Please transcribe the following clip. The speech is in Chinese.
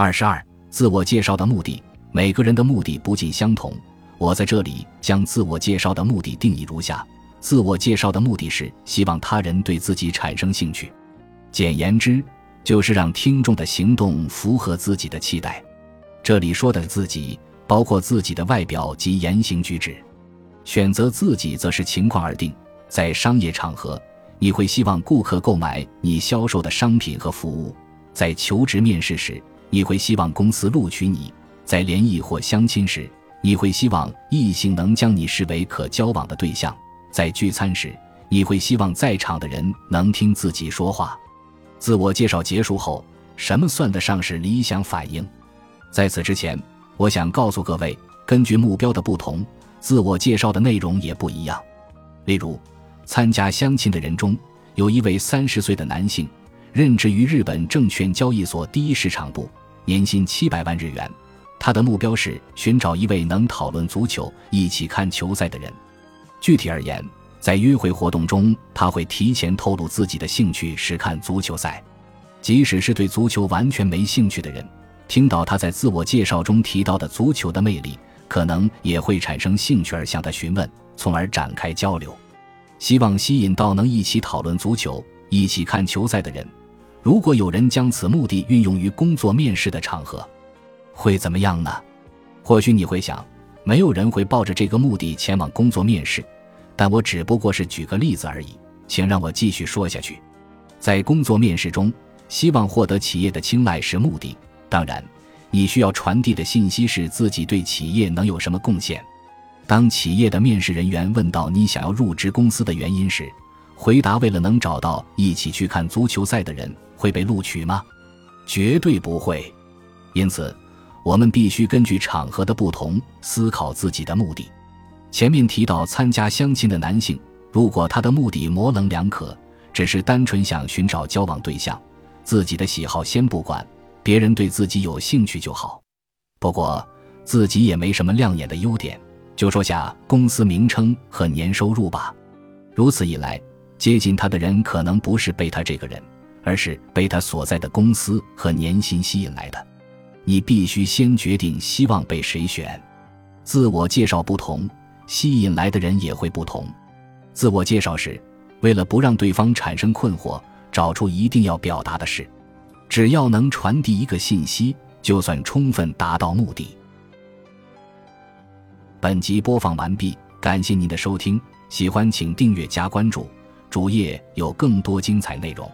二十二，自我介绍的目的，每个人的目的不尽相同。我在这里将自我介绍的目的定义如下：自我介绍的目的是希望他人对自己产生兴趣，简言之，就是让听众的行动符合自己的期待。这里说的自己，包括自己的外表及言行举止。选择自己则是情况而定。在商业场合，你会希望顾客购买你销售的商品和服务；在求职面试时，你会希望公司录取你；在联谊或相亲时，你会希望异性能将你视为可交往的对象；在聚餐时，你会希望在场的人能听自己说话。自我介绍结束后，什么算得上是理想反应？在此之前，我想告诉各位，根据目标的不同，自我介绍的内容也不一样。例如，参加相亲的人中有一位三十岁的男性，任职于日本证券交易所第一市场部，年薪七百万日元。他的目标是寻找一位能讨论足球、一起看球赛的人。具体而言，在约会活动中，他会提前透露自己的兴趣是看足球赛。即使是对足球完全没兴趣的人，听到他在自我介绍中提到的足球的魅力，可能也会产生兴趣而向他询问。从而展开交流，希望吸引到能一起讨论足球、一起看球赛的人。如果有人将此目的运用于工作面试的场合，会怎么样呢？或许你会想，没有人会抱着这个目的前往工作面试。但我只不过是举个例子而已，请让我继续说下去。在工作面试中，希望获得企业的青睐是目的。当然，你需要传递的信息是自己对企业能有什么贡献。当企业的面试人员问到你想要入职公司的原因时，回答为了能找到一起去看足球赛的人会被录取吗？绝对不会。因此，我们必须根据场合的不同思考自己的目的。前面提到参加相亲的男性，如果他的目的模棱两可，只是单纯想寻找交往对象，自己的喜好先不管，别人对自己有兴趣就好。不过，自己也没什么亮眼的优点。就说下公司名称和年收入吧。如此一来，接近他的人可能不是被他这个人，而是被他所在的公司和年薪吸引来的。你必须先决定希望被谁选。自我介绍不同，吸引来的人也会不同。自我介绍时，为了不让对方产生困惑，找出一定要表达的事。只要能传递一个信息，就算充分达到目的。本集播放完毕，感谢您的收听，喜欢请订阅加关注，主页有更多精彩内容。